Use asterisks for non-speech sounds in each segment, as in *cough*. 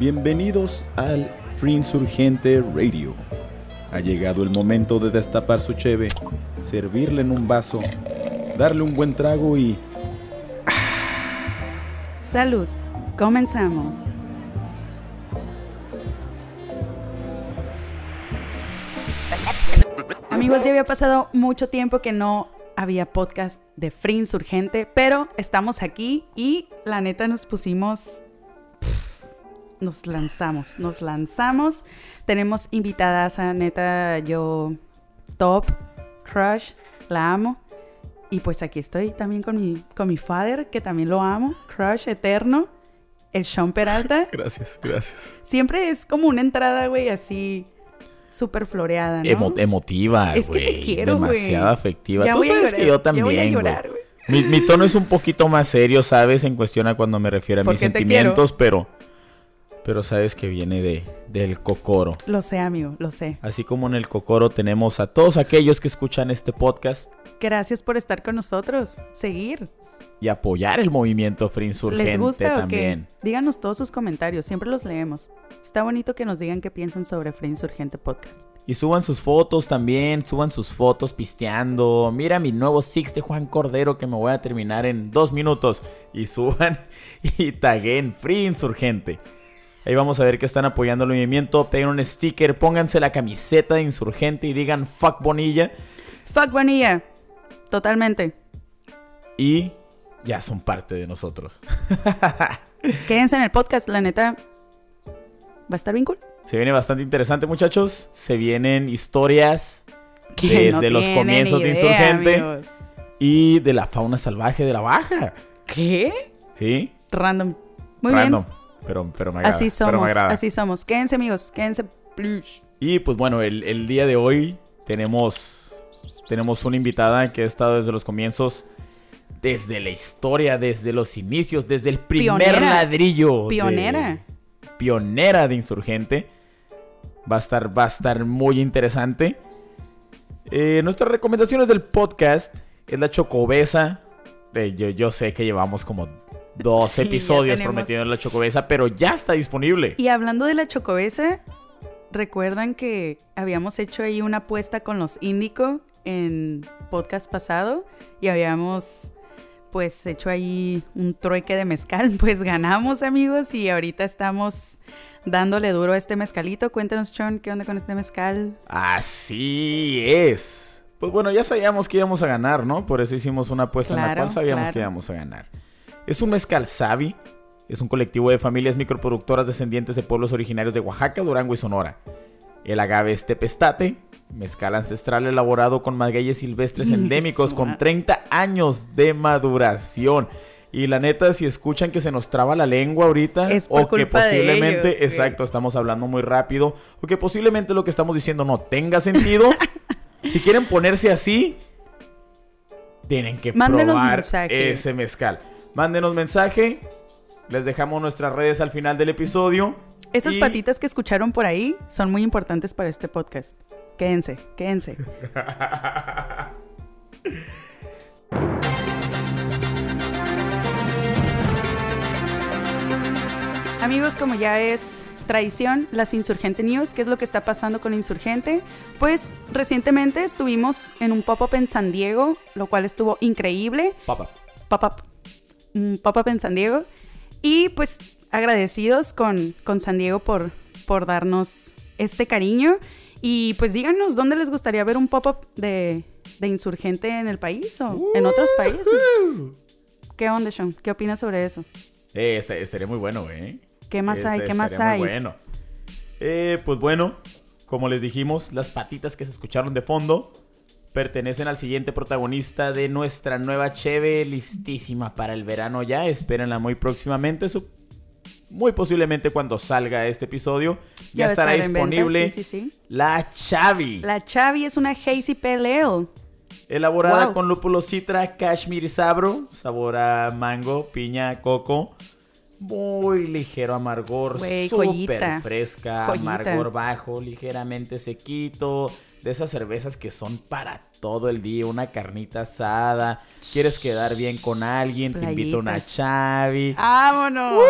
Bienvenidos al Free Insurgente Radio. Ha llegado el momento de destapar su cheve, servirle en un vaso, darle un buen trago y... Salud. Comenzamos. Amigos, ya había pasado mucho tiempo que no había podcast de Free Insurgente, pero estamos aquí y la neta nos pusimos nos lanzamos, nos lanzamos. Tenemos invitadas a neta, yo top, crush, la amo. Y pues aquí estoy también con mi, con mi father, que también lo amo, crush eterno, el Sean Peralta. *laughs* Gracias, gracias. Siempre es como una entrada, güey, así súper floreada, ¿no? Emo- emotiva, Es que te quiero, güey. Demasiado afectiva. Ya Tú sabes llorar, que yo ya también, voy a güey. llorar, güey. Mi, mi tono es un poquito más serio, ¿sabes? En cuestión a cuando me refiero a mis Porque sentimientos, pero... Pero sabes que viene de, del cocoro. Lo sé, amigo, lo sé. Así como en el cocoro tenemos a todos aquellos que escuchan este podcast Gracias por estar con nosotros. Seguir. y apoyar el movimiento Free Insurgente ¿Les gusta también. o qué? Díganos todos sus comentarios, siempre los leemos. Está bonito que nos digan qué piensan sobre Free Insurgente Podcast. Y suban sus fotos también, suban sus fotos pisteando. Mira mi nuevo Six de Juan Cordero que me voy a terminar en dos minutos. Y suban *laughs* y taguen Free Insurgente. Ahí vamos a ver que están apoyando el movimiento. Peguen un sticker, pónganse la camiseta de Insurgente y digan fuck Bonilla. Fuck Vanilla. Totalmente. Y ya son parte de nosotros. *laughs* Quédense en el podcast, la neta. Va a estar bien cool. Se viene bastante interesante muchachos. Se vienen historias Que Desde los comienzos de Insurgente. amigos. y de la fauna salvaje de la baja. ¿Qué? ¿Sí? Random. Muy Random. Pero, pero me agrada. Así pero me somos, agrada. así somos. Quédense, amigos. Quédense. Y pues bueno, el, el día de hoy tenemos, tenemos una invitada que ha estado desde los comienzos, desde la historia, desde los inicios, desde el primer Pionera. ladrillo. de- Pionera. pionera de Insurgente. Va a estar, va a estar muy interesante. Eh, nuestras recomendaciones del podcast es la chocobesa. Eh, yo, yo sé que llevamos como dos Sí, episodios prometiendo la chocobesa, pero ya está disponible. Y hablando de la chocobesa, ¿recuerdan que habíamos hecho ahí una apuesta con los Índico en podcast pasado? Y habíamos pues hecho ahí un trueque de mezcal. *laughs* Pues ganamos amigos y ahorita estamos dándole duro a este mezcalito. Cuéntanos, Sean, ¿qué onda con este mezcal? Así es. Pues bueno, ya sabíamos que íbamos a ganar, ¿no? Por eso hicimos una apuesta en la cual sabíamos claro. que íbamos a ganar. Es un mezcal Savi. Es un colectivo de familias microproductoras descendientes de pueblos originarios de Oaxaca, Durango y Sonora. El agave es tepestate, mezcal ancestral elaborado con magueyes silvestres Ingue endémicos con madre. 30 años de maduración. Y la neta, si escuchan que se nos traba la lengua ahorita, Es o que posiblemente, ellos, exacto, estamos hablando muy rápido, o que posiblemente lo que estamos diciendo no tenga sentido, *laughs* si quieren ponerse así, tienen que Mándenos probar mensaje. ese mezcal. Mándenos mensaje, les dejamos nuestras redes al final del episodio. Esas y- patitas que escucharon por ahí son muy importantes para este podcast. Quédense, quédense. *laughs* Amigos, como ya es tradición, las Insurgente News, ¿qué es lo que está pasando con Insurgente? Pues recientemente estuvimos en un pop-up en San Diego, lo cual estuvo increíble pop-up, un pop-up en San Diego. Y pues agradecidos con, con San Diego por, por darnos este cariño. Y pues díganos dónde les gustaría ver un pop-up de, de insurgente en el país o en otros países. ¿Qué onda, Sean? ¿Qué opinas sobre eso? Eh, este- estaría muy bueno, ¿eh? ¿Qué más hay? Este, ¿Qué más estaría hay? muy bueno. Eh, pues bueno, como les dijimos, las patitas que se escucharon de fondo pertenecen al siguiente protagonista de nuestra nueva cheve, listísima para el verano ya. Espérenla muy próximamente. su- muy posiblemente cuando salga este episodio ya, estará disponible Sí, sí, sí. la Chavi. La Chavi es una Hazy Pale Ale. Elaborada Wow. con lúpulo citra, cashmere y sabro, sabor a mango, piña, coco. Muy ligero amargor, súper fresca, Joyita. amargor bajo, ligeramente sequito. De esas cervezas que son para todo el día, una carnita asada, quieres quedar bien con alguien, te invito a una chavi. ¡Vámonos!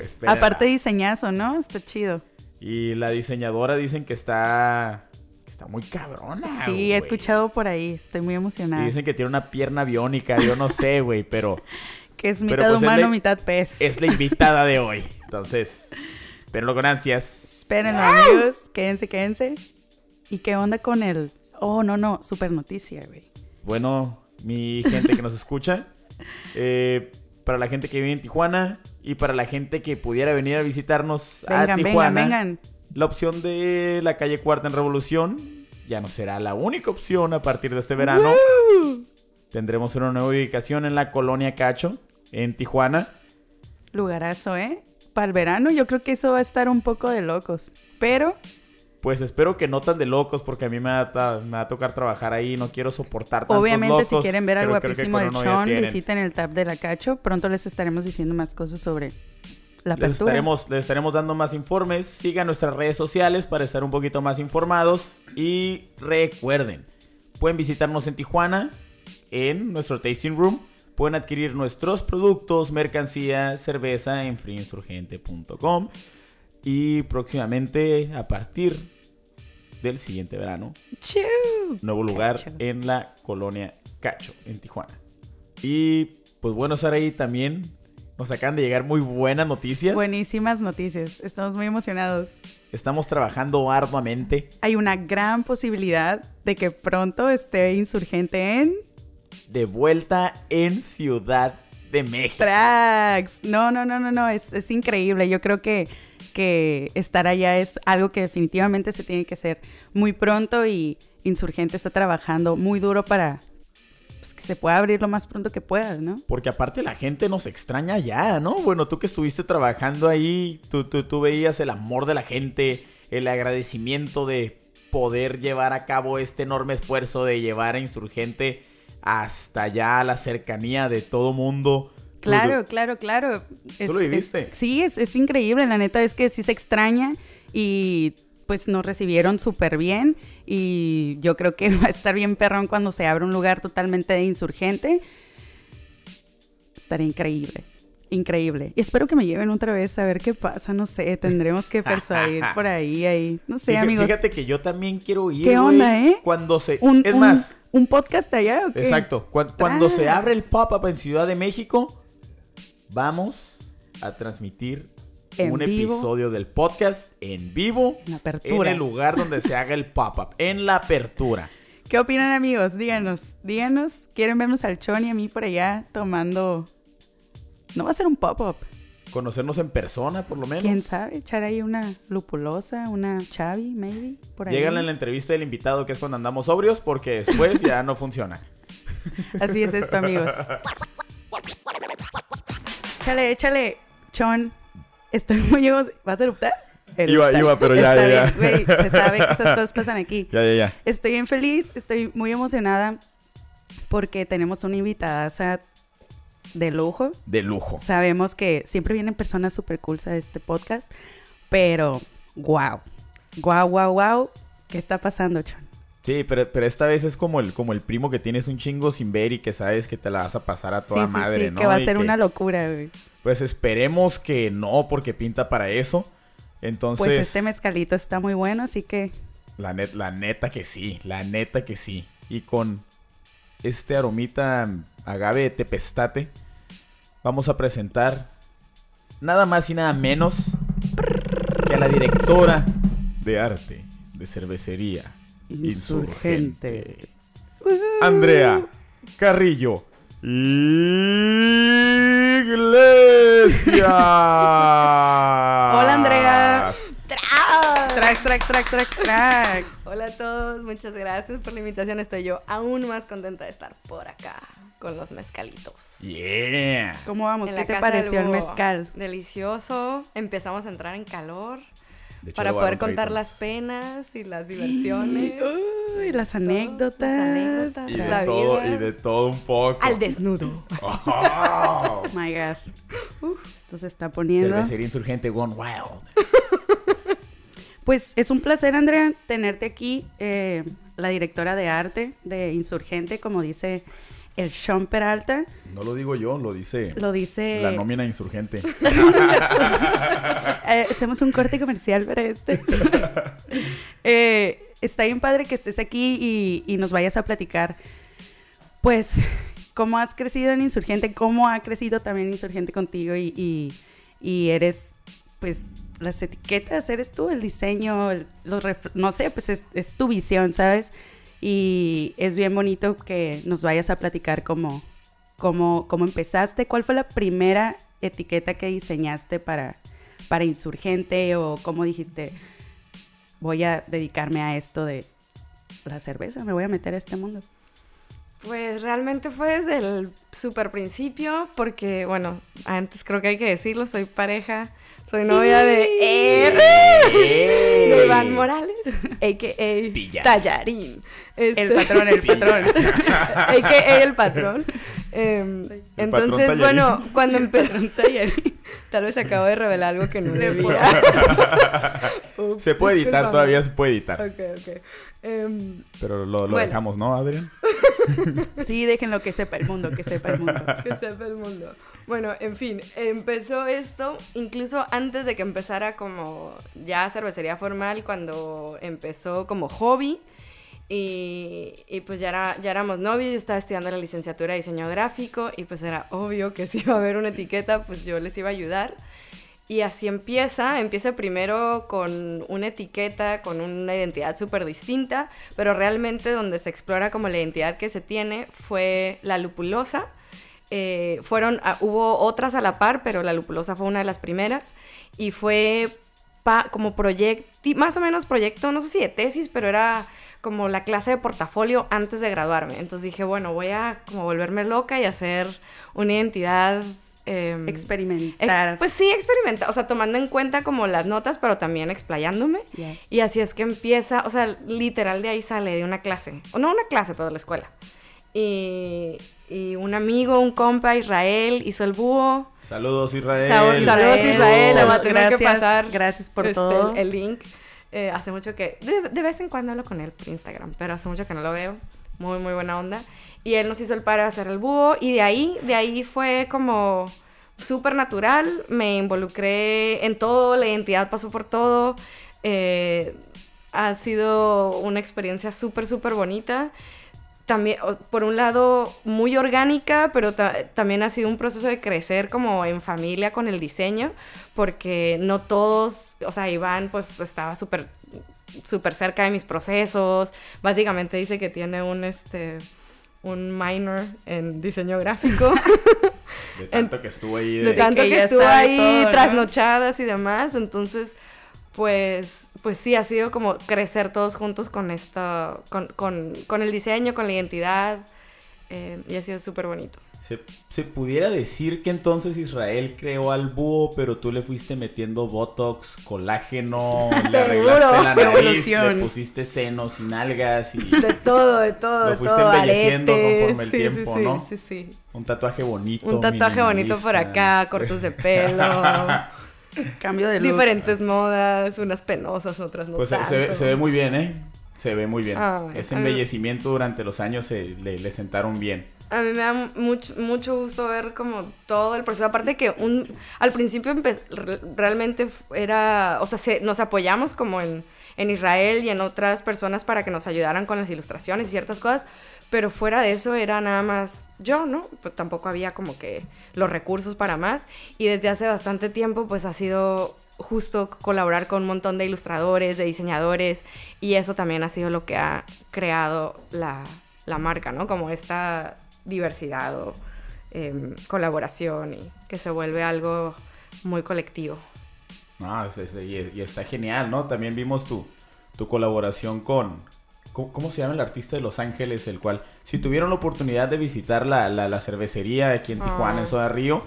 Espérala. Aparte diseñazo, ¿no? Está chido. Y la diseñadora dicen que está que está muy cabrona. Sí, he escuchado por ahí. Estoy muy Y emocionada. dicen que tiene una pierna biónica, yo no sé, güey, pero *laughs* Que es mitad pues es humano, la- mitad pez. es la invitada de *laughs* hoy. Entonces, espérenlo con ansias. Espérenlo, amigos. Quédense, quédense. ¿Y qué onda con el...? Oh, no, no. Super noticia, güey. Bueno, mi gente que nos escucha, *laughs* eh, para la gente que vive en Tijuana y para la gente que pudiera venir a visitarnos a vengan, Tijuana, vengan. la opción de la calle Cuarta en Revolución ya no será la única opción a partir de este verano. ¡Woo! Tendremos una nueva ubicación en la colonia Cacho, en Tijuana. Lugarazo, ¿eh? Para el verano yo creo que eso va a estar un poco de locos. Pero Pues espero que no tan de locos, porque a mí me va a, ta- me va a tocar trabajar ahí. No quiero soportar tantos obviamente si quieren ver al guapísimo de Sean, visiten el tab de la Cacho. Pronto les estaremos diciendo más cosas sobre la Les apertura. estaremos, les estaremos dando más informes. Sigan nuestras redes sociales para estar un poquito más informados. Y recuerden, pueden visitarnos en Tijuana, en nuestro tasting room. Pueden adquirir nuestros productos, mercancía, cerveza en freeinsurgente.com. Y próximamente, a partir del siguiente verano, nuevo lugar Cacho. en la colonia Cacho, en Tijuana. Y pues bueno, Saraí, también nos acaban de llegar muy buenas noticias. Buenísimas noticias. Estamos muy emocionados. Estamos trabajando arduamente. Hay una gran posibilidad de que pronto esté insurgente en De vuelta en Ciudad de México. Tracks. No, no, no, no, no. Es, es increíble. Yo creo que, que estar allá es algo que definitivamente se tiene que hacer muy pronto y Insurgente está trabajando muy duro para pues, que se pueda abrir lo más pronto que pueda, ¿no? Porque aparte la gente nos extraña ya, ¿no? Bueno, tú que estuviste trabajando ahí, tú, tú, tú veías el amor de la gente, el agradecimiento de poder llevar a cabo este enorme esfuerzo de llevar a Insurgente hasta allá a la cercanía de todo mundo. Claro, claro, claro. ¿Tú lo viviste? es- sí, es, es increíble. La neta es que sí se extraña y pues nos recibieron súper bien y yo creo que *laughs* va a estar bien perrón cuando se abra un lugar totalmente de insurgente. Estaría increíble. Increíble. Y espero que me lleven otra vez a ver qué pasa. No sé, tendremos que persuadir *laughs* por ahí, ahí. No sé, Fíjate- amigos. Fíjate que yo también quiero ir. ¿Qué onda, eh? Cuando se. Un, es un- más, ¿Un podcast allá o qué? exacto. cuan- cuando se abre el pop-up en Ciudad de México, vamos a transmitir En un vivo. episodio del podcast en vivo. En apertura. En el lugar donde se haga el pop-up. En la apertura. ¿Qué opinan, amigos? Díganos, díganos. ¿Quieren vernos al Chon y a mí por allá tomando... No va a ser un pop-up. Conocernos en persona, por lo menos. ¿Quién sabe? Echar ahí una lupulosa, una chavi, maybe, por ahí. Llegan en la entrevista del invitado, que es cuando andamos sobrios, porque después ya no funciona. Así es esto, amigos. *laughs* Échale, échale. Chon, estoy muy... ¿Vas a eruptar? Iba, iba, pero ya, Está ya, bien, se sabe que esas cosas *laughs* pasan aquí. Ya, ya, ya. Estoy bien feliz, estoy muy emocionada porque tenemos una invitada de lujo. De lujo. Sabemos que siempre vienen personas super cool a este podcast, pero wow, wow, wow, wow, ¿qué está pasando, Chon? Sí, pero, pero esta vez es como el, como el primo que tienes un chingo sin ver y que sabes que te la vas a pasar a toda sí, madre, sí, sí, ¿no? que va a ser que, una locura, güey. Pues esperemos que no, porque pinta para eso. Entonces, Pues este mezcalito está muy bueno, así que la, net- la neta que sí, la neta que sí. Y con este aromita agave de tepestate, vamos a presentar nada más y nada menos que a la directora de arte de cervecería Insurgente. Andrea Carrillo Iglesia. *laughs* Hola, Andrea. Tracks, tracks, tracks, tracks, tracks. *laughs* Hola a todos, muchas gracias por la invitación. Estoy yo aún más contenta de estar por acá con los mezcalitos. Yeah. ¿Cómo vamos? En ¿Qué te pareció el mezcal? Delicioso. Empezamos a entrar en calor hecho, para poder contar las penas y las diversiones. *gasps* Uy, las anécdotas. las anécdotas. Y la de, todo, vida. y de todo un poco. Al desnudo. *laughs* Oh. My God. Uf, esto se está poniendo. Cervecería insurgente Gone Wild. *laughs* Pues es un placer, Andrea, tenerte aquí. Eh, la directora de arte de Insurgente, como dice el Sean Peralta. No lo digo yo, lo dice Lo dice... la nómina insurgente. *laughs* Eh, hacemos un corte comercial para este. *laughs* Eh, está bien padre que estés aquí y, y nos vayas a platicar, pues, cómo has crecido en Insurgente, cómo ha crecido también Insurgente contigo y, y- y eres, pues, las etiquetas, eres tú, el diseño, el- los ref- no sé, pues es, es tu visión, ¿sabes? Y es bien bonito que nos vayas a platicar cómo, cómo, cómo empezaste, cuál fue la primera etiqueta que diseñaste para, para Insurgente o cómo dijiste, voy a dedicarme a esto de la cerveza, me voy a meter a este mundo. Pues realmente fue desde el super principio, porque, bueno, antes creo que hay que decirlo, soy pareja, soy novia de, eh, de Iván Morales, *laughs* a.k.a. Pilla. Tallarín. Este, El patrón, el patrón. *laughs* a.k.a. el patrón. Em, entonces, bueno, cuando empezó tal vez acabo de revelar algo que no debía. Ups, Se puede editar, todavía se puede editar. Ok, ok. Em, Pero lo, lo Bueno. dejamos, ¿no, Adrián? *laughs* Sí, déjenlo que sepa el mundo, que sepa el mundo. *laughs* que sepa el mundo. Bueno, en fin, empezó esto incluso antes de que empezara como ya cervecería formal, cuando empezó como hobby. Y, y pues ya, era, ya éramos novios, yo estaba estudiando la licenciatura de diseño gráfico y pues era obvio que si iba a haber una etiqueta, pues yo les iba a ayudar. Y así empieza, empieza primero con una etiqueta, con una identidad súper distinta, pero realmente donde se explora como la identidad que se tiene fue la lupulosa. Eh, fueron, ah, hubo otras a la par, pero la lupulosa fue una de las primeras y fue pa- como proyecto, más o menos proyecto, no sé si de tesis, pero era como la clase de portafolio antes de graduarme. Entonces dije, bueno, voy a como volverme loca y hacer una identidad... em, Experimentar. Ex- Pues sí, experimenta, o sea, tomando en cuenta como las notas, pero también explayándome. Ya. Y así es que empieza, o sea, literal de ahí sale de una clase, o no una clase, pero de la escuela. Y, y un amigo, un compa, Israel, hizo el búho. Saludos, Israel. Saludos, Saludos, Israel, voy a tener que gracias, pasar, Gracias por este, todo. El link. Eh, hace mucho que, de, vez en cuando hablo con él por Instagram, pero hace mucho que no lo veo. Muy, muy buena onda. Y él nos hizo el paro de hacer el búho. Y de ahí, de ahí fue como súper natural. Me involucré en todo, la identidad pasó por todo. Eh, ha sido una experiencia súper, súper bonita. También, por un lado, muy orgánica, pero ta- también ha sido un proceso de crecer como en familia con el diseño, porque no todos, o sea, Iván pues estaba súper súper cerca de mis procesos. Básicamente dice que tiene un, este, un minor en diseño gráfico. *laughs* De tanto que estuvo ahí de... de tanto que estuvo ahí todo, ¿no? trasnochadas y demás. Entonces, pues, pues sí, ha sido como crecer todos juntos con esto, con, con, con el diseño, con la identidad. eh, y ha sido súper bonito. Se, se pudiera decir que entonces Israel creó al búho, pero tú le fuiste metiendo botox, colágeno, *laughs* le arreglaste la nariz, Evolución. le pusiste senos y nalgas y De todo, de todo, Lo fuiste todo. embelleciendo aretes. conforme el sí, tiempo, sí, sí, ¿no? Sí, sí. un tatuaje bonito. Un tatuaje bonito por acá, cortos de pelo, *laughs* Cambio de look. diferentes modas, unas penosas, otras no Pues se, se ve, tanto. se ve muy bien, ¿eh? Se ve muy bien. Ay, Ese mí- embellecimiento durante los años se, le, le sentaron bien. A mí me da mucho, mucho gusto ver como todo el proceso. Aparte que un, al principio realmente era, o sea, se- nos apoyamos como en, en Israel y en otras personas para que nos ayudaran con las ilustraciones y ciertas cosas, pero fuera de eso era nada más yo, ¿no? Pues tampoco había como que los recursos para más y desde hace bastante tiempo pues ha sido justo colaborar con un montón de ilustradores, de diseñadores y eso también ha sido lo que ha creado la, la marca, ¿no? Como esta diversidad o em, colaboración y que se vuelve algo muy colectivo. No, y, y está genial, ¿no? También vimos tu, tu colaboración con... ¿cómo, cómo se llama el artista de Los Ángeles? El cual, si tuvieron la oportunidad de visitar la, la, la cervecería aquí en Tijuana, Ah. en Soda Río,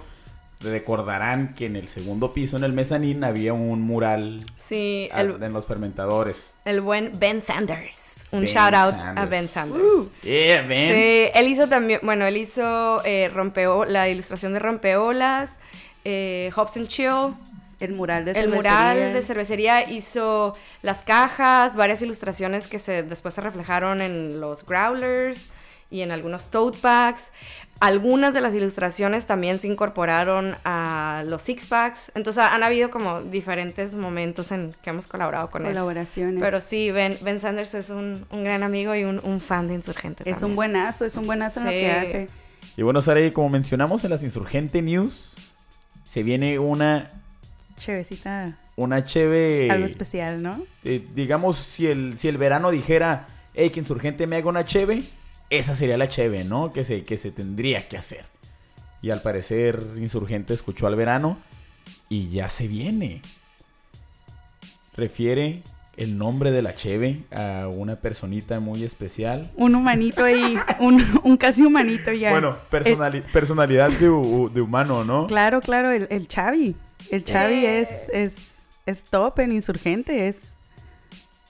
recordarán que en el segundo piso, en el mezanín, había un mural Sí, ah, en los fermentadores. el buen Ben Sanders. Un Ben shout out a. Ben Sanders. Yeah, man. Sí, él hizo también, bueno, él hizo eh, rompeo- la ilustración de Rompeolas, eh, Hops and Chill, El mural de el cervecería. mural de cervecería hizo las cajas, varias ilustraciones que se, después se reflejaron en los growlers y en algunos tote bags. Algunas de las ilustraciones también se incorporaron a los six packs. Entonces han habido como diferentes momentos en que hemos colaborado con él. Colaboraciones. Pero sí, Ben, ben Sanders es un, un gran amigo y un, un fan de Insurgente. es un buenazo, es un buenazo en lo que hace. Y bueno, Sara, como mencionamos en las Insurgente News, se viene una, Chevecita, una cheve... algo especial, ¿no? eh, digamos, si el, si el verano dijera, hey, que Insurgente me haga una cheve, esa sería la cheve, ¿no? Que se, que se tendría que hacer. Y al parecer Insurgente escuchó al verano y ya se viene. Refiere el nombre de la cheve a una personita muy especial. Un humanito ahí, *laughs* un, un casi humanito ya. Bueno, personali- personalidad de, de humano, ¿no? Claro, claro, el, el Chavi. El Chavi Eh. es, es, es top en Insurgente, es,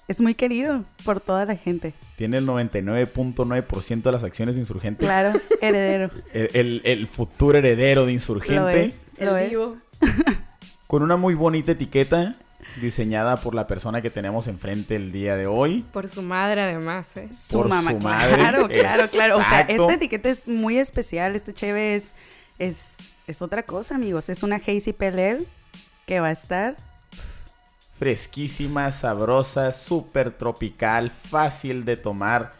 es muy querido por toda la gente. Tiene el 99.9% de las acciones de Insurgente. Claro, *laughs* heredero. El, el- el futuro heredero de Insurgente. Lo es, lo El es. vivo. *laughs* Con una muy bonita etiqueta diseñada por la persona que tenemos enfrente el día de hoy. Por su madre, además, ¿eh? Su Por mamá, su madre, claro, claro, claro. O sea, esta etiqueta es muy especial. Este cheve es, es, es otra cosa, amigos. Es una Hazy Pale Ale que va a estar. Fresquísima, sabrosa, súper tropical, fácil de tomar.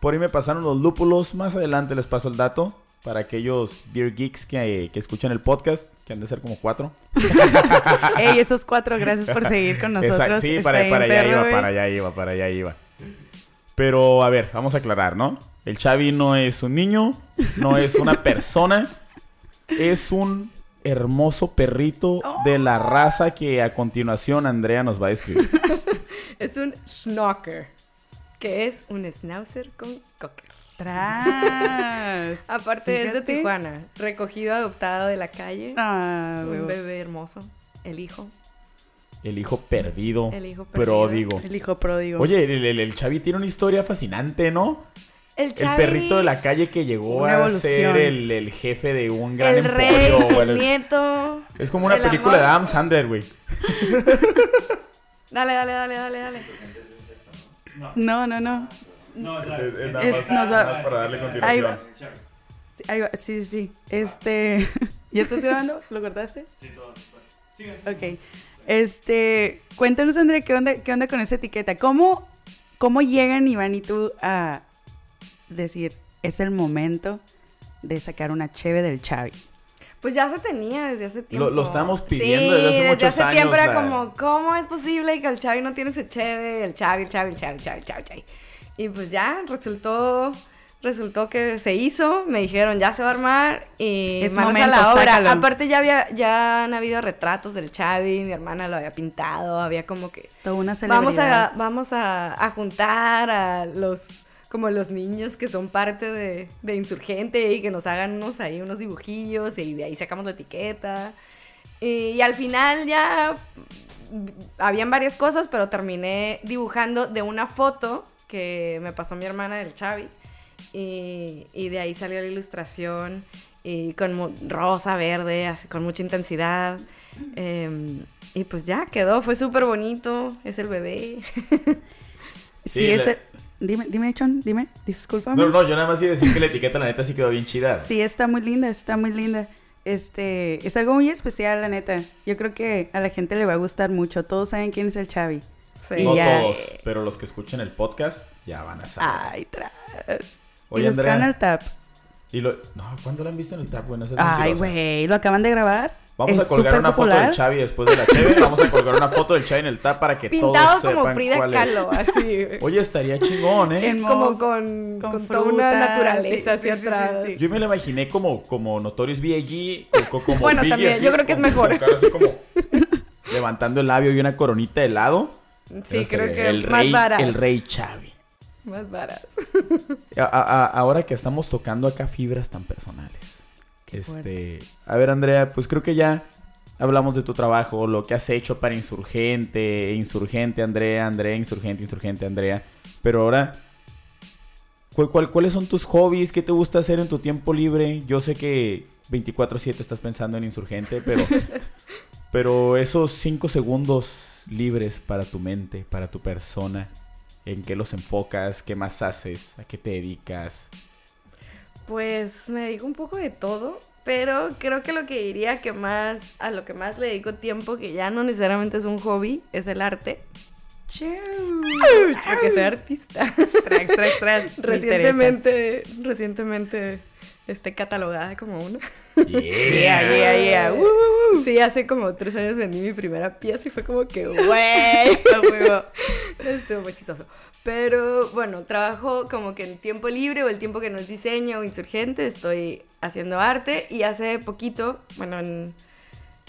Por ahí me pasaron los lúpulos. Más adelante les paso el dato. Para aquellos beer geeks que, que escuchan el podcast, que han de ser como cuatro. *laughs* Ey, esos cuatro, gracias por seguir con nosotros. Exacto, Sí, Está para, para allá iba, para allá iba, para allá iba. Pero a ver, vamos a aclarar, ¿no? El Xavi no es un niño, no es una persona, es un hermoso perrito de la raza que a continuación Andrea nos va a describir. *laughs* Es un schnocker, que es un schnauzer con cocker. Tras. Aparte es de. Tijuana, recogido, adoptado de la calle. Ah, un bebé hermoso, el hijo. El hijo perdido, El hijo perdido. pródigo. El hijo pródigo. Oye, el, el, el Xavi tiene una historia fascinante, ¿no? El, perrito de la calle que llegó a ser el, el jefe de un gran El rey, emporio, el el- nieto. Es como una el película de. Adam Sandler, güey. *laughs* Dale, dale, dale, dale, dale. No, no, no. Es, Es- nos va- para darle Ahí va. Sí, ahí va. sí, sí, sí. Este. *laughs* ¿Ya estás grabando? ¿Lo cortaste? Sí, todo. Ok. Este. Cuéntanos, André, ¿qué onda, qué onda con esa etiqueta? ¿Cómo, ¿Cómo llegan Iván y tú a decir, es el momento de sacar una cheve del Chavi? Pues ya se tenía desde hace tiempo. lo estábamos pidiendo Sí, desde hace muchos hace tiempo años, era la- como, ¿cómo es posible que el Chavi no tiene su cheve? El Chavi, el Chavi, el Chavi, el Chavi, el Chavi, el Chavi. Y pues ya, resultó, resultó que se hizo, me dijeron, ya se va a armar y Es manos momento, a la obra. sácalo. Aparte ya había, ya han habido retratos del Chavi, mi hermana lo había pintado, había como que... Toda una celebridad. Vamos a, vamos a, a juntar a los como los niños que son parte de, de Insurgente y que nos hagan unos ahí unos dibujillos y de ahí sacamos la etiqueta. Y, al final ya habían varias cosas, pero terminé dibujando de una foto que me pasó mi hermana del Chavi. Y, y de ahí salió la ilustración y con rosa, verde, así, con mucha intensidad. Em, y pues ya quedó, fue súper bonito, es el bebé. *laughs* Sí, Sí, es Dime, dime, Chon, dime. Discúlpame. No, no, yo nada más iba a decir que la etiqueta la neta sí quedó bien chida. Sí, está muy linda, está muy linda. Este, es algo muy especial, la neta. Yo creo que a la gente le va a gustar mucho. Todos saben quién es el Chavi. Sí. No ya- todos, pero los que escuchen el podcast ya van a saber. Ay, tras. Oye, y Andrea. al tap. Y lo... No, ¿cuándo lo han visto en el tap, güey? No Ay, güey, lo acaban de grabar. Vamos Es a colgar una foto del Chavi después de la cheve. *laughs* Vamos a colgar una foto del Chavi en el tap para que Pintado todos como sepan Frida cuál es. Kahlo, así. *laughs* Oye, estaría chingón, ¿eh? En como mo- con, con con, toda una naturaleza sí, hacia sí, atrás. sí, sí. Yo me lo imaginé como, como Notorious B.I.G. como Bueno, Biggie, también, así, yo creo que es mejor. así como levantando el labio y una coronita de helado. Sí, Eso creo que el más rey, varas. El rey Chavi. Más varas. A- a- a- ahora que estamos tocando acá fibras tan personales. Qué este, a ver, Andrea, pues creo que ya hablamos de tu trabajo, lo que has hecho para Insurgente, Insurgente, Andrea, Andrea, Insurgente, Insurgente, Andrea. Pero ahora, ¿cuál, cuál- cuáles son tus hobbies? ¿Qué te gusta hacer en tu tiempo libre? Yo sé que 24/7 estás pensando en Insurgente, pero *laughs* Pero esos cinco segundos libres para tu mente, para tu persona, ¿en qué los enfocas? ¿Qué más haces? ¿A qué te dedicas? Pues me dedico un poco de todo, pero creo que lo que diría que más, a lo que más le dedico tiempo, que ya no necesariamente es un hobby, es el arte. Porque soy artista. Trax, trax, trax. *laughs* Me recientemente, recientemente, esté catalogada como una. Yeah, *laughs* yeah, yeah. Sí, hace como tres años vendí mi primera pieza y fue como que, *laughs* güey, estuvo muy chistoso. Pero bueno, trabajo como que en tiempo libre o el tiempo que no es diseño o insurgente, estoy haciendo arte y hace poquito, bueno, en,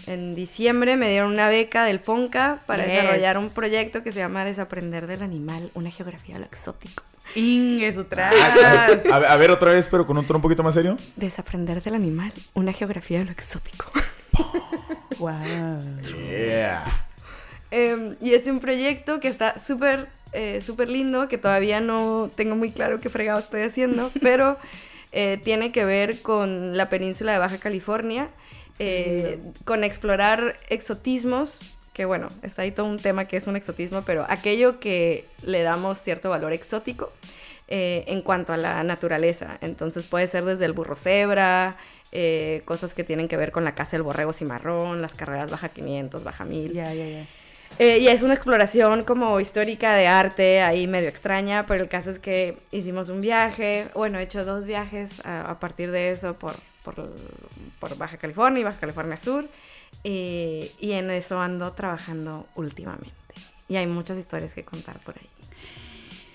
en diciembre me dieron una beca del FONCA para Yes. desarrollar un proyecto que se llama Desaprender del Animal, una geografía de lo exótico. Inge, su A, trax. a- a ver otra vez, pero con un tono un poquito más serio. Desaprender del animal, una geografía de lo exótico. *laughs* Wow. Yeah. Em, y es un proyecto que está súper, eh, súper lindo, que todavía no tengo muy claro qué fregado estoy haciendo, *laughs* pero eh, tiene que ver con la península de Baja California, eh, con explorar exotismos, que bueno, está ahí todo un tema que es un exotismo, pero aquello que le damos cierto valor exótico. eh, en cuanto a la naturaleza. Entonces puede ser desde el burro cebra, cosas que tienen que ver con la caza del borrego cimarrón, las carreras baja 500, baja 1000. Ya, ya, ya. Eh, y es una exploración como histórica de arte, ahí medio extraña, pero el caso es que hicimos un viaje, bueno, he hecho dos viajes a, a partir de eso por, por, por Baja California y Baja California Sur, y, y en eso ando trabajando últimamente. Y hay muchas historias que contar por ahí.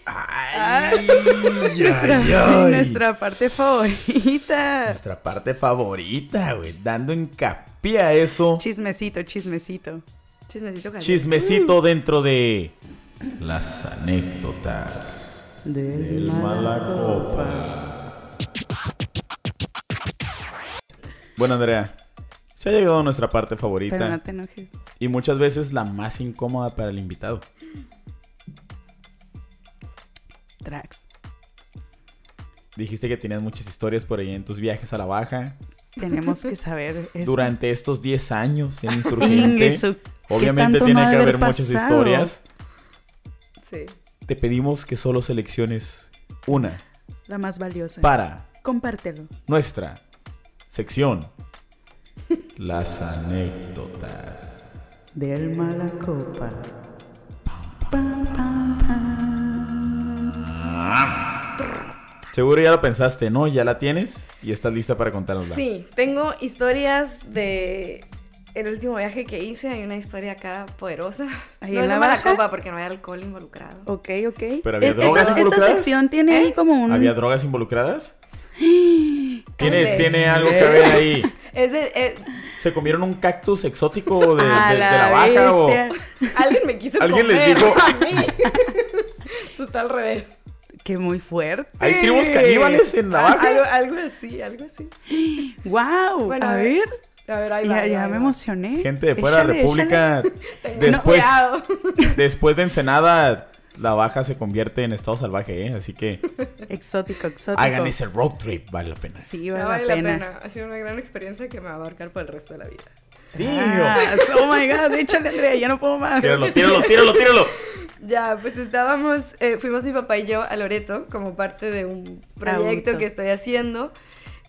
Ay, *laughs* Nuestra, ay, ay. nuestra parte favorita. Nuestra parte favorita, güey. Dando hincapié a eso. Chismecito, chismecito. Chismecito caliente. Chismecito dentro de las anécdotas Del, del Malacopa. Bueno, Andrea, se ha llegado a nuestra parte favorita Pero no te enojes. y muchas veces la más incómoda para el invitado. Trax. Dijiste que tenías muchas historias por ahí en tus viajes a la baja. Tenemos que saber eso. Durante estos 10 años *laughs* en Insurgente, su- ¿qué obviamente tiene que haber haber muchas historias. Sí. Te pedimos que solo selecciones una La más valiosa. para Compártelo. nuestra sección. Las anécdotas. Del Malacopa. Seguro ya lo pensaste, ¿no? Ya la tienes y estás lista para contárnosla. Sí, tengo historias de el último viaje que hice. Hay una historia acá poderosa. Ahí no en la copa porque no hay alcohol involucrado. Ok, ok. Pero había drogas esta, sección tiene ahí como un... ¿Había drogas involucradas? *gasps* ¿Tiene, tiene algo que ver ahí? *laughs* Es de, eh, ¿Se comieron un cactus exótico de, de- A de la baja bestia. alguien me quiso Alguien les comer dijo- *laughs* a mí. *laughs* Esto está al revés. Que muy fuerte. ¿Hay tribus caníbales en la baja? Algo, algo así, algo así. Wow. Bueno, a a ver. ver. A ver, ahí va. Ya, ahí ya va, ahí me va. emocioné. Gente de fuera de la República, después, *laughs* después de Ensenada, la baja se convierte en estado salvaje, ¿eh? Así que. Exótico, exótico. hagan ese road trip, vale la pena. Sí, vale, vale la pena. Ha sido una gran experiencia que me va a abarcar por el resto de la vida. Ah, oh my god, échale Andrea, ya no puedo más. Tíralo, tíralo, tíralo, tíralo. Ya, pues estábamos, eh, fuimos mi papá y yo a Loreto como parte de un proyecto que estoy haciendo.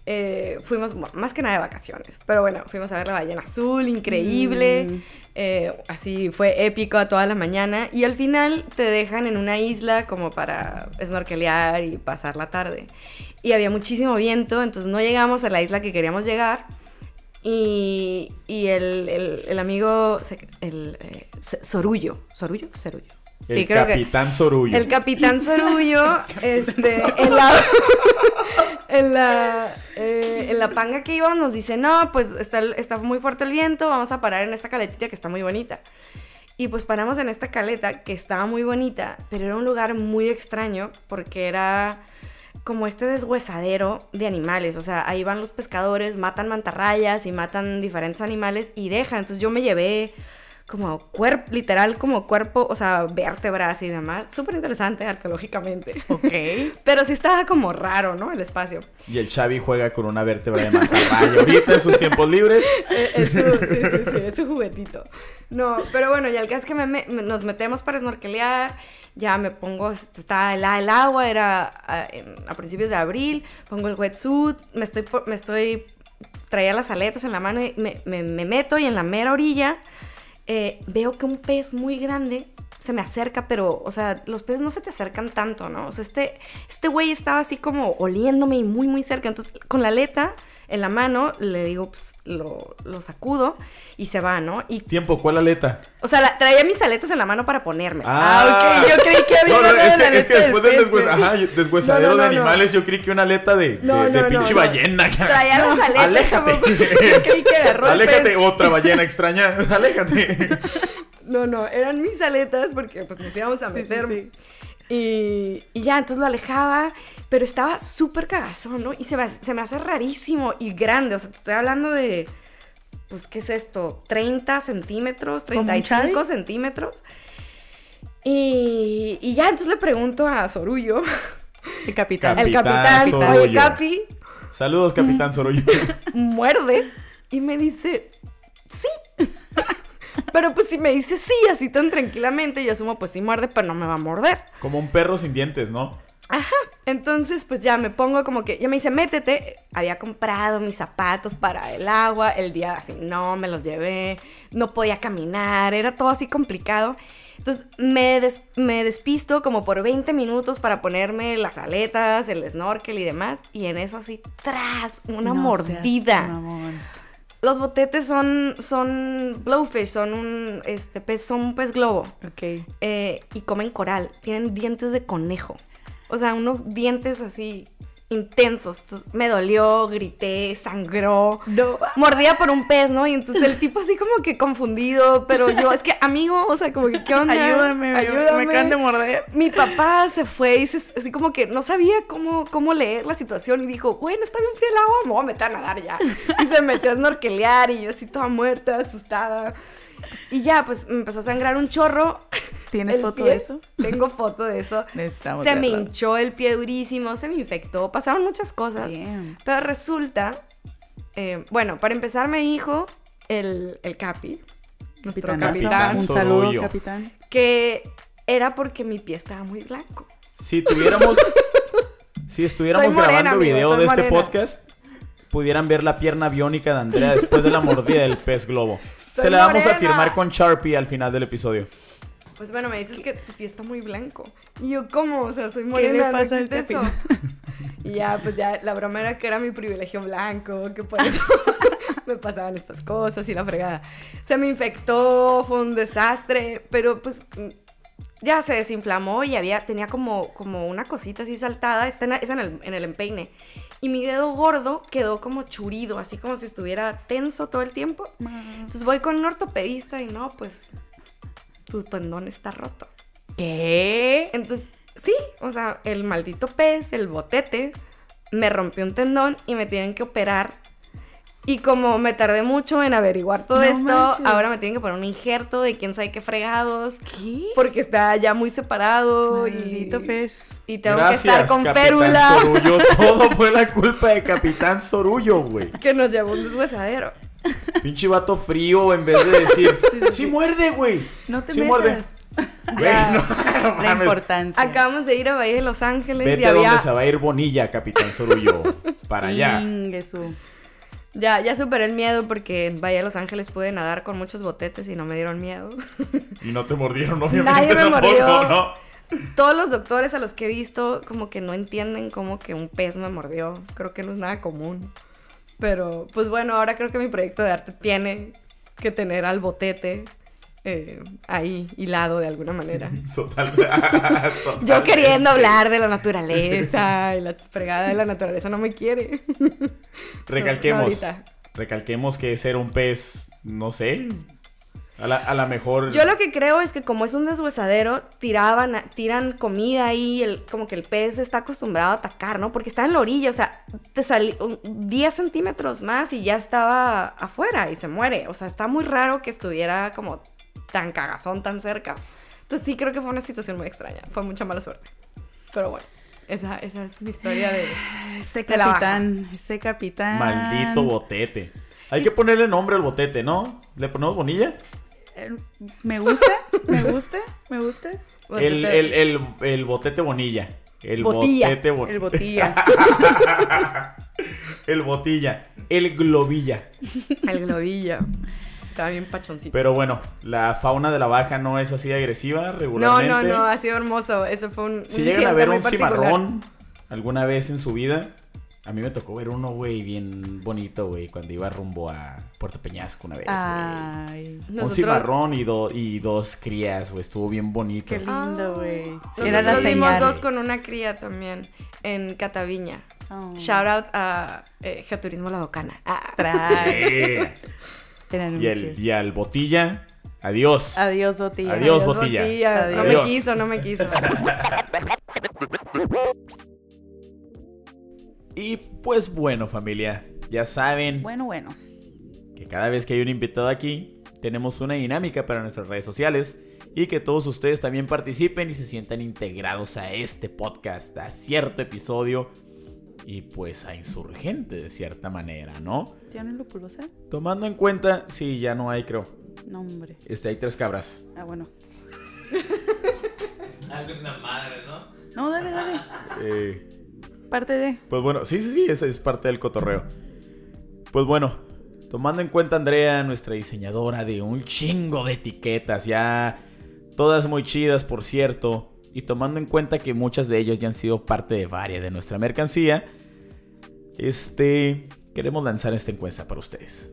Eh, fuimos más que nada de vacaciones, pero bueno, fuimos a ver la ballena azul, increíble, Mm. eh, así fue épico a toda la mañana y al final te dejan en una isla como para snorkelear y pasar la tarde. Y había muchísimo viento, entonces no llegamos a la isla que queríamos llegar y, y el, el- el amigo, el, eh, Sorullo, ¿Sorullo? Sorullo. El capitán Sorullo. El capitán *laughs* Sorullo, este, en la, *laughs* en la, eh, en la panga que íbamos nos dice, no, pues está, está muy fuerte el viento, vamos a parar en esta caletita que está muy bonita. Y pues paramos en esta caleta que estaba muy bonita, pero era un lugar muy extraño porque era como este deshuesadero de animales. O sea, ahí van los pescadores, matan mantarrayas y matan diferentes animales y dejan. Entonces yo me llevé como cuerpo, literal como cuerpo, o sea, vértebras y demás. Súper interesante arqueológicamente. Ok. *laughs* Pero sí estaba como raro, ¿no? El espacio. Y el Chavi juega con una vértebra de mantarraya ahorita en sus tiempos libres. Eh, Es su, sí, sí, sí, es su juguete. Betito. No, pero bueno, y al caso es que me- me- nos metemos para snorkelear, ya me pongo, está el, el agua, era a, en- a principios de abril, pongo el wetsuit, me estoy, me estoy, traía las aletas en la mano y me, me- me meto y en la mera orilla eh, veo que un pez muy grande se me acerca, pero, o sea, los peces no se te acercan tanto, ¿no? O sea, este, este güey estaba así como oliéndome y muy, muy cerca. Entonces, con la aleta en la mano, le digo, pues, lo, lo sacudo y se va, ¿no? Y, Tiempo, ¿cuál aleta? o sea, la- traía mis aletas en la mano para ponerme. Ah, ok, yo creí que había No, no, es que, es después del deshues- ajá, deshuesadero No, no, de animales, yo creí que una aleta de, No, de, de no, no, pinche no. ballena. Traía las aletas Aléjate. como- *laughs* Yo creí que agarró Aléjate, otra ballena extraña. *laughs* Aléjate. No, no, eran mis aletas porque pues nos íbamos a Sí, sí, meter. sí. Y, y ya, entonces lo alejaba, pero estaba súper cagazón, ¿no? Y se me, se me hace rarísimo y grande, o sea, te estoy hablando de, pues, ¿qué es esto? 30 centímetros, ¿Como un 35 Chavi? centímetros. Y, y ya, entonces le pregunto a Sorullo, El capitán. el Capitán capitán, oye, Sorullo. Capi, Saludos, Capitán Sorullo. *laughs* muerde y me dice, sí. *laughs* pero pues si me dice sí, así tan tranquilamente, yo asumo, pues sí muerde, pero no me va a morder. Como un perro sin dientes, ¿no? Ajá. Entonces, pues ya me pongo como que, ya me dice, métete. Había comprado mis zapatos para el agua. El día así, no, me los llevé. No podía caminar. Era todo así complicado. Entonces, me, des- me despisto como por 20 minutos para ponerme las aletas, el snorkel y demás. Y en eso así, tras, una No mordida. seas. Los botetes son, son blowfish, son un, este, pez, son un pez globo Ok. eh, y comen coral. Tienen dientes de conejo. O sea, unos dientes así intensos. Entonces, me dolió, grité, sangró. No. Mordía por un pez, ¿no? Y entonces el tipo así como que confundido, pero yo, es que amigo, o sea, como que, ¿qué onda? Ayúdame, ayúdame. Me acaban de morder. Mi papá se fue y se- así como que no sabía cómo, cómo leer la situación y dijo, bueno, está bien frío el agua, me voy a meter a nadar ya. Y se metió a snorkelear y yo así toda muerta, asustada. *laughs* Y ya, pues me empezó a sangrar un chorro. ¿Tienes El foto pie. de eso? Tengo foto de eso. Necesitamos se me hinchó el pie durísimo, se me infectó, pasaron muchas cosas. Damn. Pero resulta, eh, bueno, para empezar me dijo el, el Capi, nuestro Capitanazo. capitán, Un saludo, capitán. que era porque mi pie estaba muy blanco. Si tuviéramos. *laughs* si estuviéramos morena, grabando amigo, video de este podcast, pudieran ver la pierna biónica de Andrea después de la mordida del pez globo. *laughs* Soy Se la vamos a morena. firmar con Sharpie al final del episodio. Pues bueno, me dices que tu pie está muy blanco. Y yo, ¿cómo? O sea, soy ¿Qué morena, le no pasa al existe eso. Y ya, pues ya, la broma era que era mi privilegio blanco, que por eso *laughs* me pasaban estas cosas y la fregada. Se me infectó, fue un desastre, pero pues mm, ya se desinflamó y había, tenía como, como una cosita así saltada, está en, es en el, en el empeine. Y mi dedo gordo quedó como churido, así como si estuviera tenso todo el tiempo. Entonces voy con un ortopedista y no, pues tu tendón está roto. ¿Qué? Entonces, sí, o sea, el maldito pez, el botete, me rompió un tendón y me tienen que operar. Y como me tardé mucho en averiguar todo No esto, manches. ahora me tienen que poner un injerto de quién sabe qué fregados. ¿Qué? Porque está ya muy separado Maldito y, pez. y tengo Gracias, que estar con Capitán férula. Sorullo. *laughs* Todo fue la culpa de Capitán Sorullo, güey. Que nos llevó un deshuesadero. Pinche vato frío en vez de decir, sí, muerde, güey. No te sí metas. muerde. Güey, Ya. no, *laughs* no La importancia. Acabamos de ir a Bahía de Los Ángeles Vete y a donde había... se va a ir Bonilla, Capitán Sorullo. Para allá. Ya, ya superé el miedo porque en Bahía de Los Ángeles pude nadar con muchos botetes y no me dieron miedo. *laughs* Y no te mordieron, obviamente. Nadie me tampoco, mordió. ¿no? Todos los doctores a los que he visto como que no entienden cómo que un pez me mordió. Creo que no es nada común. Pero pues bueno, ahora creo que mi proyecto de arte tiene que tener al botete eh, ahí hilado de alguna manera. *laughs* *laughs* Total. Yo queriendo hablar de la naturaleza y la fregada de la naturaleza no me quiere. *laughs* Recalquemos. No, recalquemos que ser un pez, no sé. A la, a la mejor. Yo lo que creo es que como es un deshuesadero, tiraban, tiran comida ahí, el, como que el pez está acostumbrado a atacar, ¿no? Porque está en la orilla, o sea, te salió 10 centímetros más y ya estaba afuera y se muere. O sea, está muy raro que estuviera como tan cagazón, tan cerca. Entonces sí creo que fue una situación muy extraña, fue mucha mala suerte. Pero bueno, esa, esa es mi historia de... Ese De la baja. capitán, ese capitán. Maldito botete. Hay que ponerle nombre al botete, ¿no? ¿Le ponemos bonilla? Eh, Me gusta, me gusta, me gusta. El, el, el, el botete bonilla. El Botilla. botete bon- El botilla. *laughs* el botilla. El globilla. El globilla. Estaba bien pachoncito. Pero bueno, la fauna de la baja no es así agresiva No, regularmente. no, no, ha sido hermoso. Eso fue un. Si un llegan a ver un particular. cimarrón alguna vez en su vida, a mí me tocó ver uno, güey, bien bonito, güey, cuando iba rumbo a Puerto Peñasco una vez, güey. Ay, Un Nosotros- cimarrón y, do- y dos crías, güey, estuvo bien bonito. qué lindo, güey. Nosotros Era la vimos señal. dos con una cría también en Cataviña. Oh. Shout out a eh, Geoturismo La Bocana. Ah. Tras. *laughs* Y, el, anuncio. y al botilla, adiós. Adiós, botilla. Adiós, botilla. No Adiós. me quiso, no me quiso. Y pues bueno, familia, ya saben Bueno, bueno. que cada vez que hay un invitado aquí, tenemos una dinámica para nuestras redes sociales y que todos ustedes también participen y se sientan integrados a este podcast, a cierto episodio y pues a insurgente de cierta manera, ¿no? ¿Tienen lupulosa? Tomando en cuenta, sí, ya no hay, creo. No, hombre. Este, hay tres cabras. Ah, bueno. *laughs* Alguna madre, ¿no? No, dale, dale. *laughs* Eh, Parte de. Pues bueno, sí, sí, sí, esa es parte del cotorreo. Pues bueno, tomando en cuenta Andrea, nuestra diseñadora de un chingo de etiquetas, ya todas muy chidas, por cierto, y tomando en cuenta que muchas de ellas ya han sido parte de varias de nuestra mercancía, este, queremos lanzar esta encuesta para ustedes.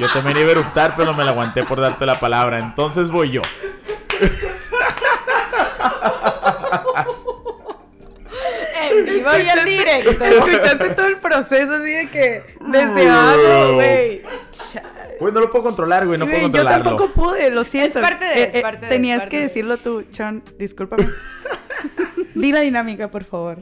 Yo también iba a eruptar, pero me la aguanté por darte la palabra, entonces voy yo. En vivo y en directo. Escuchaste todo el proceso así de que desde abajo, güey. Güey, no lo puedo controlar, güey, no puedo Güey, yo controlarlo. tampoco pude, lo siento. Eh, Es parte de- es parte de- Tenías parte que de. decirlo tú, Chon. Discúlpame. *laughs* Di la dinámica, por favor.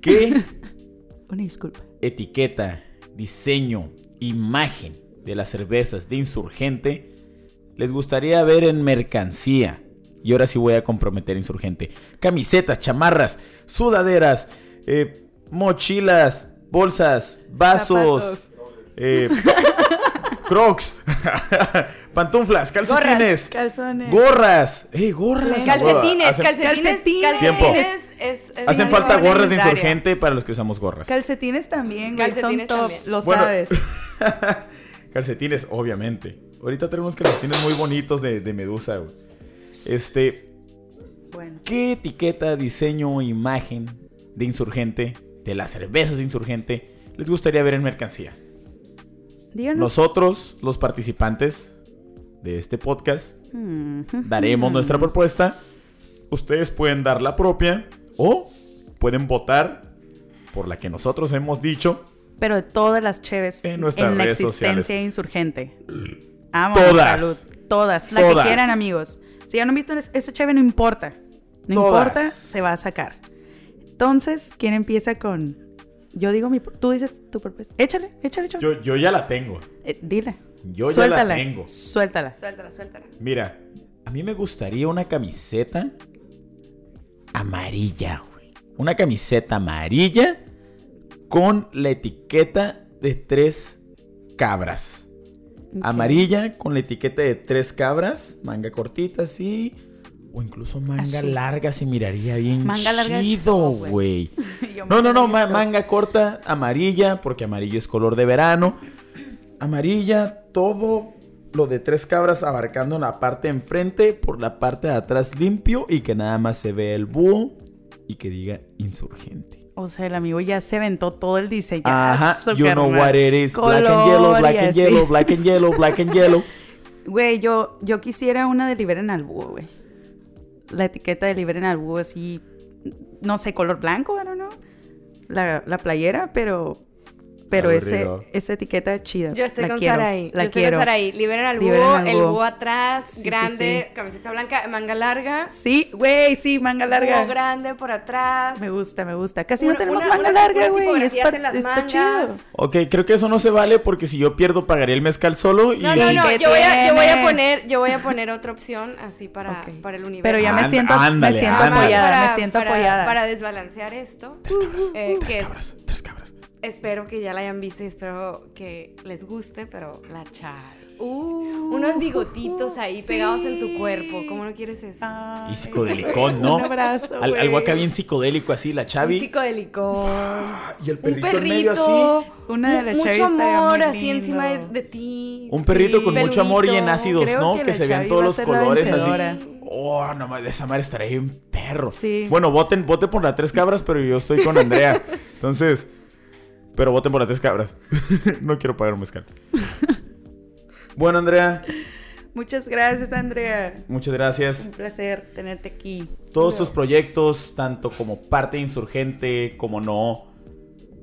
¿Qué *laughs* Una disculpa. etiqueta, diseño, imagen de las cervezas de Insurgente les gustaría ver en mercancía? Y ahora sí voy a comprometer a Insurgente. Camisetas, chamarras, sudaderas, eh, mochilas, bolsas, vasos, eh, *laughs* crocs, *laughs* pantuflas, calcetines, Calzones. gorras. ¡Ey, gorras! Calcetines, Hacen- calcetines, Calcetines. Tiempo. calcetines. Es, es Hacen falta gorras de. Insurgente para los que usamos gorras. Calcetines también. Son Calcetines top, también. lo Bueno. sabes. *laughs* Calcetines, obviamente. Ahorita tenemos calcetines muy bonitos de, de Medusa, güey. Este, Bueno. ¿qué etiqueta, diseño, imagen de Insurgente, de las cervezas de Insurgente, les gustaría ver en mercancía? Díganos. Nosotros, los participantes de este podcast, Mm, daremos nuestra propuesta. Ustedes pueden dar la propia o pueden votar por la que nosotros hemos dicho. Pero de todas las cheves En en, nuestras la redes existencia sociales. insurgente. Amo Todas. salud. Todas. La Todas. que quieran, amigos. Si ya no han visto es- esa cheve, no importa. No Todas. importa, se va a sacar. Entonces, ¿quién empieza con...? Yo digo mi... Tú dices tu propuesta. Échale, échale, échale. Yo, yo ya la tengo. Eh, dile. Yo ya suéltala, la tengo. Suéltala. Suéltala, suéltala. Mira, a mí me gustaría una camiseta amarilla, güey. Una camiseta amarilla con la etiqueta de tres cabras. Amarilla con la etiqueta de tres cabras, manga cortita así, o incluso manga Así. larga se miraría bien *laughs* Manga larga chido, güey. No, no, no, ma- manga corta, amarilla, porque amarillo es color de verano. Amarilla, todo lo de tres cabras abarcando la parte de enfrente, por la parte de atrás limpio y que nada más se ve el búho y que diga insurgente. O sea, el amigo ya se aventó todo el diseño. Ajá, you know what it is. Black and yellow, black and yellow, black and yellow, black and yellow. Güey, yo, yo quisiera una de Liberen al Búho, güey. La etiqueta de Liberen al así, no sé, color blanco, I don't know. La, la playera, pero Pero ese, esa etiqueta chida. Yo estoy la con quiero, Saraí. La Yo estoy quiero. con Saraí. Liberen al Liberen búho, al el búho. búho atrás, Sí, grande, sí. camiseta blanca, manga larga. Sí, güey, sí, manga larga. Búho grande por atrás. Me gusta, me gusta. Casi Una- no tenemos una- manga larga, güey. Es está mangas. chido. Ok, creo que eso no se vale porque si yo pierdo pagaría el mezcal solo y No, no, ¿Y no, yo voy, a, yo voy a poner, yo voy a poner otra opción así para, para el universo. Pero ya me siento, ándale, me siento ándale. apoyada, Para- me siento para- apoyada. Para desbalancear esto, tres cabras, eh, tres es- cabras, tres cabras. Espero que ya la hayan visto y espero que les guste, pero la chai. Uh, Unos bigotitos ahí sí. pegados en tu cuerpo. ¿Cómo no quieres eso? Ay, Y psicodelicón, ¿no? Un abrazo, Al- algo acá bien psicodélico así, la Un Chavi. psicodelicón. Y el Un perrito, en medio perrito. así. Una de mu- la Mucho amor así lindo. encima de, de ti. Un perrito Sí. con mucho amor y en ácidos, Creo ¿no? que se vean todos los colores así. Oh, no mames, esa madre estaría bien perro. Sí. Bueno, voten, voten por las tres cabras, pero yo estoy con Andrea. *laughs* Entonces, pero voten por las tres cabras. *laughs* no quiero pagar un mezcal. *laughs* Bueno, Andrea, Muchas gracias, Andrea. muchas gracias. Un placer tenerte aquí. Todos tus proyectos, tanto como parte insurgente como no,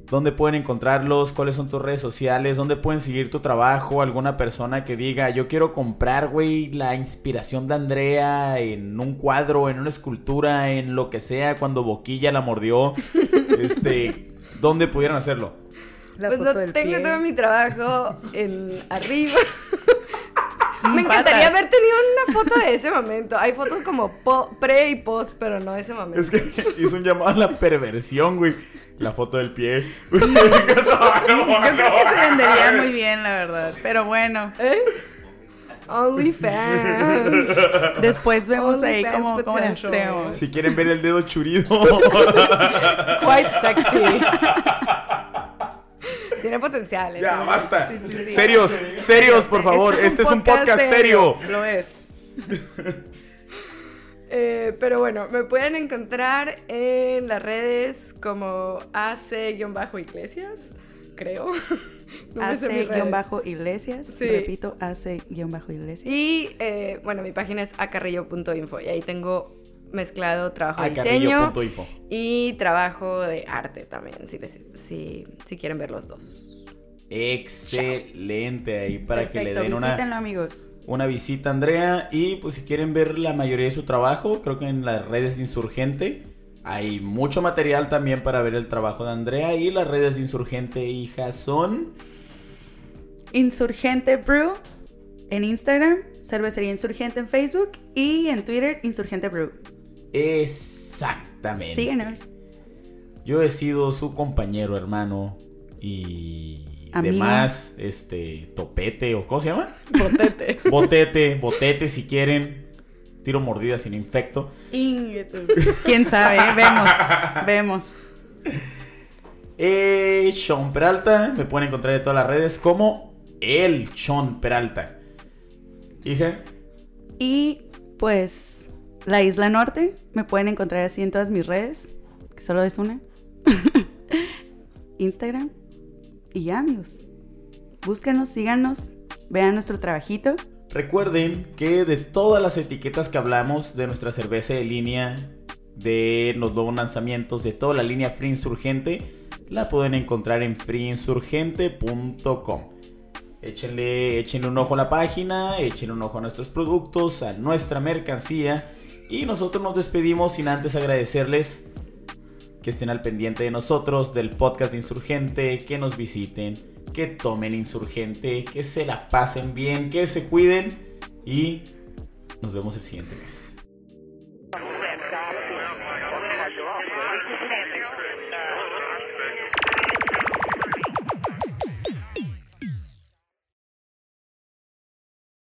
¿dónde pueden encontrarlos? ¿Cuáles son tus redes sociales? ¿Dónde pueden seguir tu trabajo? ¿Alguna persona que diga, yo quiero comprar, güey, la inspiración de Andrea en un cuadro, en una escultura, en lo que sea, cuando Boquilla la mordió? *laughs* este, ¿dónde pudieran hacerlo? La pues foto no del tengo pie. todo mi trabajo en arriba. *laughs* Me encantaría patas. haber tenido una foto de ese momento. Hay fotos como po- pre y post, pero no ese momento. Es que *laughs* hizo un llamado a la perversión, güey. La foto del pie. *laughs* Yo creo que se vendería muy bien, la verdad. Pero bueno, ¿Eh? OnlyFans. *laughs* después vemos ahí OnlyFans cómo, cómo le hacemos. Si quieren ver el dedo churido. *laughs* Quite sexy. *laughs* Tiene potencial. ¿eh? Ya, basta. Sí, sí, sí. Serios, serios, por favor. Este es un podcast serio. Lo es. Eh, pero bueno, me pueden encontrar en las redes como AC-Iglesias, creo. No. AC-Iglesias. Sí. Repito, AC-Iglesias. Y eh, bueno, mi página es acarrillo.info y ahí tengo mezclado trabajo de diseño Acarrillo.info. y trabajo de arte también, si, les- si, si quieren ver los dos. Excelente ahí para que le den una, visítenlo, amigos. una visita a Andrea. Y pues si quieren ver la mayoría de su trabajo, creo que en las redes de Insurgente hay mucho material también para ver el trabajo de Andrea. Y las redes de Insurgente, hija, son... Insurgente Brew en Instagram, Cervecería Insurgente en Facebook y en Twitter, Insurgente Brew. Exactamente. Síguenos. Yo he sido su compañero, hermano y Amigo. demás, este, topete o ¿cómo se llama? Potete. Botete, botete si quieren. Tiro mordida sin infecto. Ingetu. ¿Quién sabe? eh? Vemos, *laughs* vemos. Eh, Sean Peralta, me pueden encontrar en todas las redes como el Sean Peralta. Hija, Y pues la Isla Norte, me pueden encontrar así en todas mis redes, que solo es una. *laughs* Instagram. Y ya, amigos. Búscanos, síganos, vean nuestro trabajito. Recuerden que de todas las etiquetas que hablamos de nuestra cerveza de línea, de los nuevos lanzamientos, de toda la línea Free Insurgente, la pueden encontrar en freeinsurgente.com. Échenle, échenle un ojo a la página, échenle un ojo a nuestros productos, a nuestra mercancía. Y nosotros nos despedimos sin antes agradecerles que estén al pendiente de nosotros, del podcast de Insurgente, que nos visiten, que tomen Insurgente, que se la pasen bien, que se cuiden y nos vemos el siguiente mes.